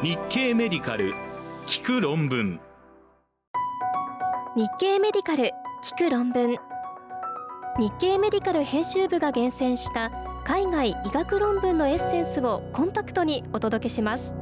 日経メディカル聞く論文。日経メディカル聞く論文。日経メディカル編集部が厳選した海外医学論文のエッセンスをコンパクトにお届けします。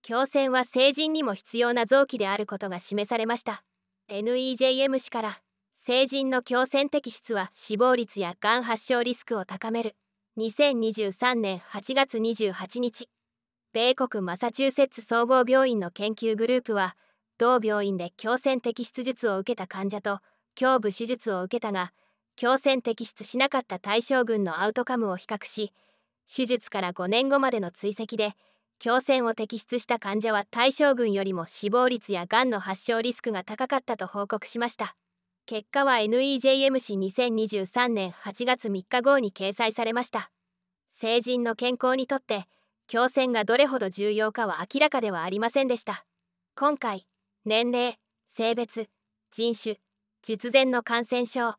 強腺は成人にも必要な臓器であることが示されました。NEJM 氏から成人の強腺摘出は死亡率やがん発症リスクを高める2023年8月28日米国マサチューセッツ総合病院の研究グループは同病院で強腺摘出術を受けた患者と胸部手術を受けたが強腺摘出しなかった対象群のアウトカムを比較し手術から5年後までの追跡で強腺を摘出した患者は対象群よりも死亡率やがんの発症リスクが高かったと報告しました。結果は NEJM 誌2023年8月3日号に掲載されました。成人の健康にとって強腺がどれほど重要かは明らかではありませんでした。今回年齢性別人種術前の感染症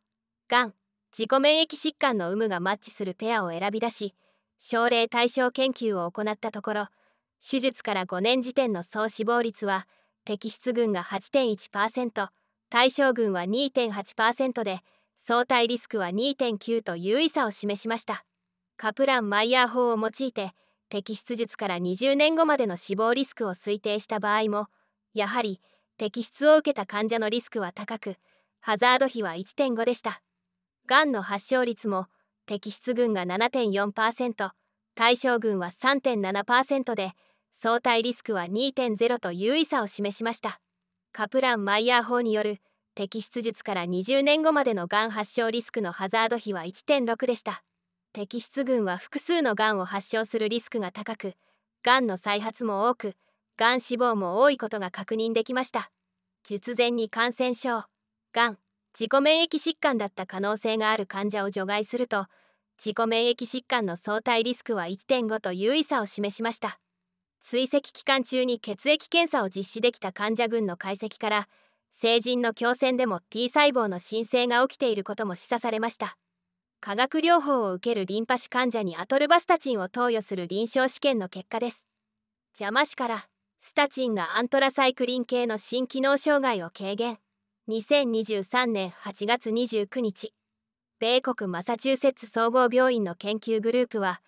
がん自己免疫疾患の有無がマッチするペアを選び出し症例対象研究を行ったところ手術から5年時点の総死亡率は摘出群が8.1%対象群は2.8%で相対リスクは2.9と優位さを示しました。カプラン・マイヤー法を用いて摘出術から20年後までの死亡リスクを推定した場合もやはり摘出を受けた患者のリスクは高くハザード比は1.5でした。がんの発症率も摘出群が7.4%対象群は3.7%で相対リスクは2.0と優位さを示しました。カプラン・マイヤー法による摘出術から20年後までのがん発症リスクのハザード比は1.6でした。摘出群は複数のがんを発症するリスクが高くがんの再発も多くがん死亡も多いことが確認できました。術前に感染症がん自己免疫疾患だった可能性がある患者を除外すると自己免疫疾患の相対リスクは1.5と優位さを示しました。追跡期間中に血液検査を実施できた患者群の解析から成人の強腺でも T 細胞の申請が起きていることも示唆されました。化学療法を受けるリンパ腫患者にアトルバスタチンを投与する臨床試験の結果です。邪魔死からスタチンがアントラサイクリン系の心機能障害を軽減。2023年8月29日米国マサチューセッツ総合病院の研究グループは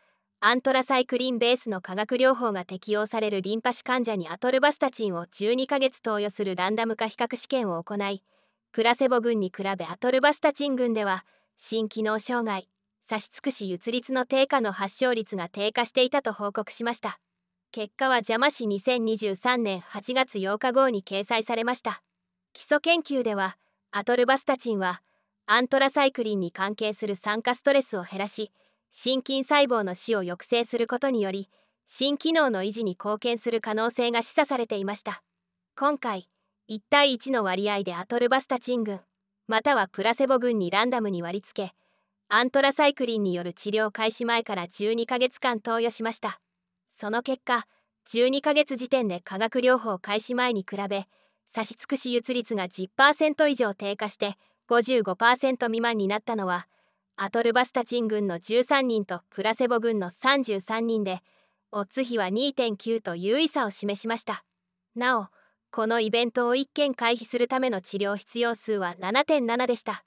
アントラサイクリンベースの化学療法が適用されるリンパ腫患者にアトルバスタチンを12ヶ月投与するランダム化比較試験を行いプラセボ群に比べアトルバスタチン群では心機能障害差し尽くし輸出率の低下の発症率が低下していたと報告しました。結果は邪魔市2023年8月8日号に掲載されました。基礎研究ではアトルバスタチンはアントラサイクリンに関係する酸化ストレスを減らし心筋細胞の死を抑制することにより心機能の維持に貢献する可能性が示唆されていました。今回1対1の割合でアトルバスタチン群またはプラセボ群にランダムに割り付けアントラサイクリンによる治療開始前から12ヶ月間投与しました。その結果12ヶ月時点で化学療法開始前に比べ差し尽くし輸出率が10%以上低下して55%未満になったのはアトルバスタチン群の13人とプラセボ群の33人でオッズ比は2.9と優位差を示しました。なおこのイベントを1件回避するための治療必要数は7.7でした。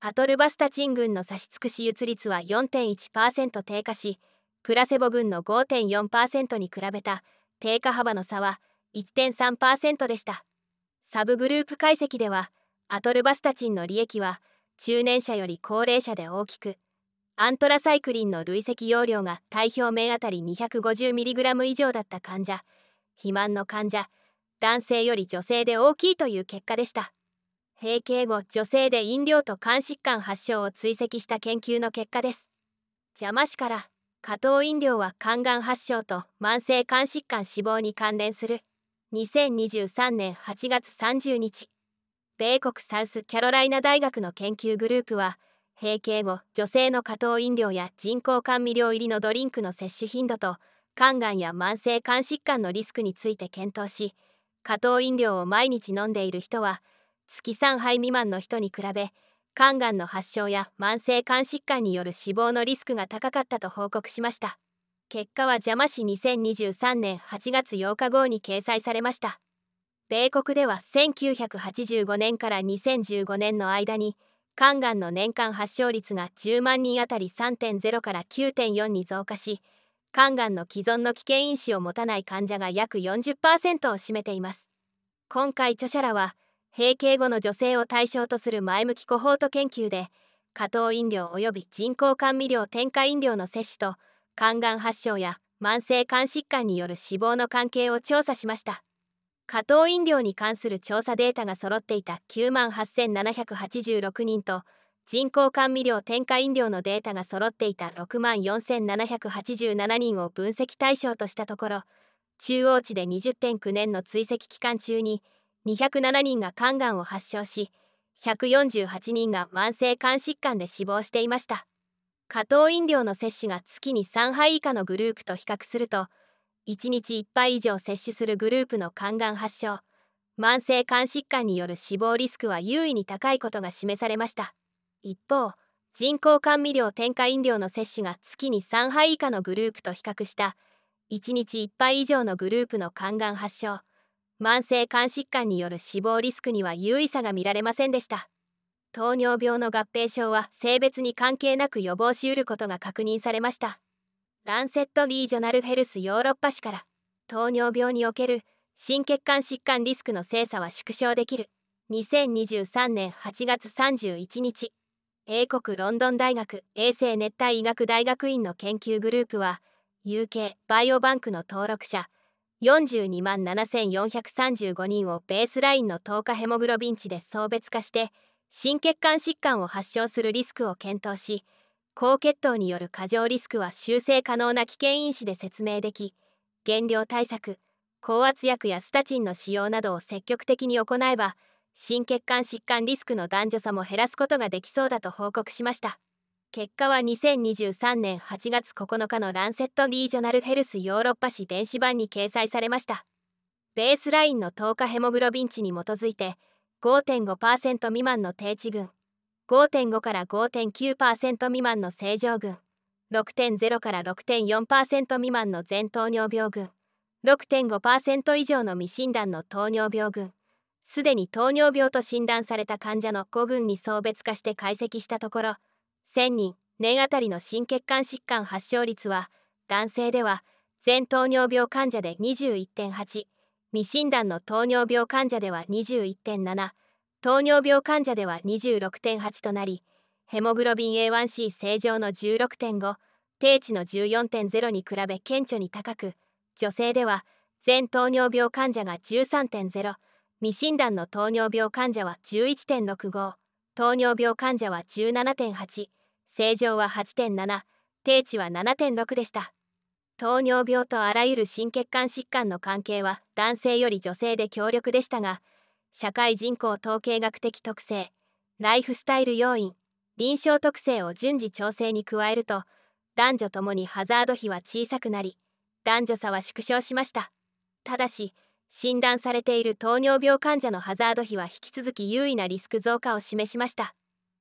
アトルバスタチン群の差し尽くし輸率は4.1%低下しプラセボ群の5.4%に比べた低下幅の差は1.3%でした。サブグループ解析ではアトルバスタチンの利益は中年者より高齢者で大きくアントラサイクリンの累積容量が体表面あたり 250mg 以上だった患者肥満の患者男性より女性で大きいという結果でした。閉経後女性で飲料と肝疾患発症を追跡した研究の結果です。邪魔死から加糖飲料は肝がん発症と慢性肝疾患死亡に関連する2023年8月30日。米国サウスキャロライナ大学の研究グループは閉経後女性の加糖飲料や人工甘味料入りのドリンクの摂取頻度と肝がんや慢性肝疾患のリスクについて検討し加糖飲料を毎日飲んでいる人は月3杯未満の人に比べ肝がんの発症や慢性肝疾患による死亡のリスクが高かったと報告しました。結果は邪魔し2023年8月8日号に掲載されました。米国では1985年から2015年の間に肝がんの年間発症率が10万人あたり3.0から9.4に増加し肝がんの既存の危険因子を持たない患者が約40%を占めています。今回著者らは閉経後の女性を対象とする前向きコホート研究で加糖飲料及び人工甘味料添加飲料の摂取と肝がん発症や慢性肝疾患による死亡の関係を調査しました。加糖飲料に関する調査データが揃っていた9万8786人と人工甘味料添加飲料のデータが揃っていた6万4787人を分析対象としたところ中央値で20.9年の追跡期間中に207人が肝がんを発症し148人が慢性肝疾患で死亡していました。加糖飲料の摂取が月に3杯以下のグループと比較すると1日1杯以上摂取するグループの肝がん発症。慢性肝疾患による死亡リスクは優位に高いことが示されました。一方人工甘味料添加飲料の摂取が月に3杯以下のグループと比較した。1日1杯以上のグループの肝がん発症。慢性肝疾患による死亡リスクには優位さが見られませんでした。糖尿病の合併症は性別に関係なく予防しうることが確認されました。ランセット・リージョナル・ヘルスヨーロッパ市から糖尿病における心血管疾患リスクの精査は縮小できる。2023年8月31日英国ロンドン大学衛生熱帯医学大学院の研究グループは UK バイオバンクの登録者42万7435人をベースラインの10日ヘモグロビン値で層別化して心血管疾患を発症するリスクを検討し高血糖による過剰リスクは修正可能な危険因子で説明でき減量対策高圧薬やスタチンの使用などを積極的に行えば心血管疾患リスクの男女差も減らすことができそうだと報告しました。結果は2023年8月9日のランセット・リージョナル・ヘルスヨーロッパ誌電子版に掲載されました。ベースラインの10日ヘモグロビン値に基づいて5.5%未満の低地群5.5から5.9%未満の正常群。6.0から6.4%未満の全糖尿病群。6.5%以上の未診断の糖尿病群。すでに糖尿病と診断された患者の5群に層別化して解析したところ1000人年あたりの心血管疾患発症率は男性では全糖尿病患者で21.8未診断の糖尿病患者では21.7糖尿病患者では26.8となりヘモグロビン A1C 正常の16.5低値の14.0に比べ顕著に高く女性では全糖尿病患者が13.0未診断の糖尿病患者は11.65糖尿病患者は17.8正常は8.7低値は7.6でした。糖尿病とあらゆる心血管疾患の関係は男性より女性で強力でしたが社会人口統計学的特性ライフスタイル要因臨床特性を順次調整に加えると男女ともにハザード比は小さくなり男女差は縮小しました。ただし診断されている糖尿病患者のハザード比は引き続き優位なリスク増加を示しました。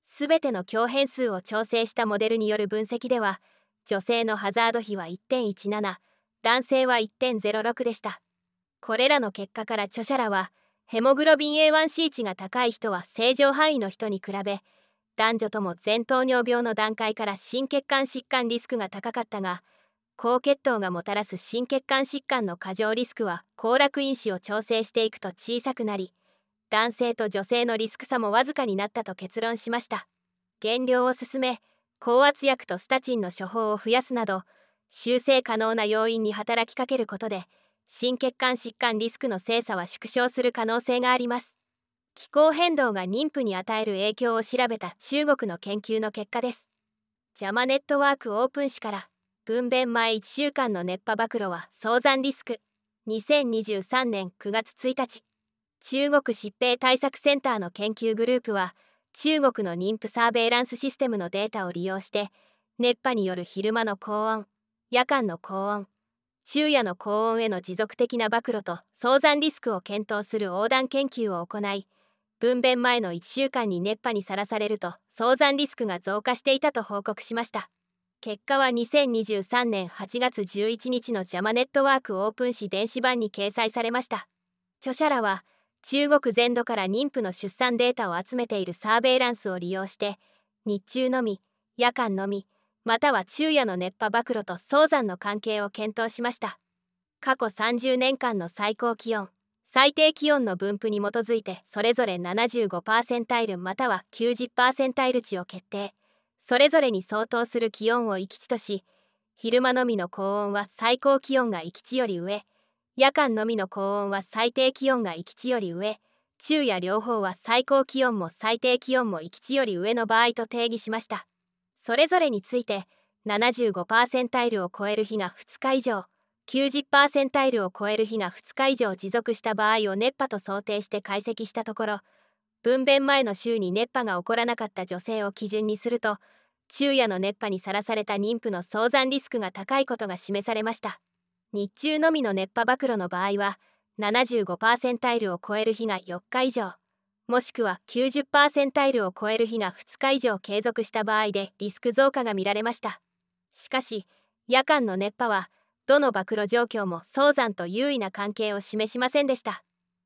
すべての強変数を調整したモデルによる分析では女性のハザード比は1.17男性は1.06でした。これらの結果から著者らはヘモグロビン A1C 値が高い人は正常範囲の人に比べ男女とも前頭尿病の段階から心血管疾患リスクが高かったが高血糖がもたらす心血管疾患の過剰リスクは行楽因子を調整していくと小さくなり男性と女性のリスク差もわずかになったと結論しました。減量を進め高圧薬とスタチンの処方を増やすなど修正可能な要因に働きかけることで心血管疾患リスクの精査は縮小する可能性があります。気候変動が妊婦に与える影響を調べた中国の研究の結果です。ジャマネットワークオープン誌から分娩前1週間の熱波暴露は早産リスク。2023年9月1日。中国疾病対策センターの研究グループは中国の妊婦サーベイランスシステムのデータを利用して熱波による昼間の高温夜間の高温昼夜の高温への持続的な暴露と早産リスクを検討する横断研究を行い分娩前の1週間に熱波にさらされると早産リスクが増加していたと報告しました。結果は2023年8月11日のジャマネットワークオープン誌電子版に掲載されました。著者らは中国全土から妊婦の出産データを集めているサーベイランスを利用して日中のみ夜間のみまたは昼夜の熱波暴露と早産の関係を検討しました。過去30年間の最高気温最低気温の分布に基づいてそれぞれ75%タイルまたは90%タイル値を決定。それぞれに相当する気温を域地とし昼間のみの高温は最高気温が域地より上夜間のみの高温は最低気温が域地より上昼夜両方は最高気温も最低気温も域地より上の場合と定義しました。それぞれについて75%タイルを超える日が2日以上90%タイルを超える日が2日以上持続した場合を熱波と想定して解析したところ分娩前の週に熱波が起こらなかった女性を基準にすると昼夜の熱波にさらされた妊婦の早産リスクが高いことが示されました。日中のみの熱波暴露の場合は75%タイルを超える日が4日以上。もしくは90%タイルを超える日が2日以上継続した場合でリスク増加が見られました。しかし夜間の熱波はどの暴露状況も早産と優位な関係を示しませんでした。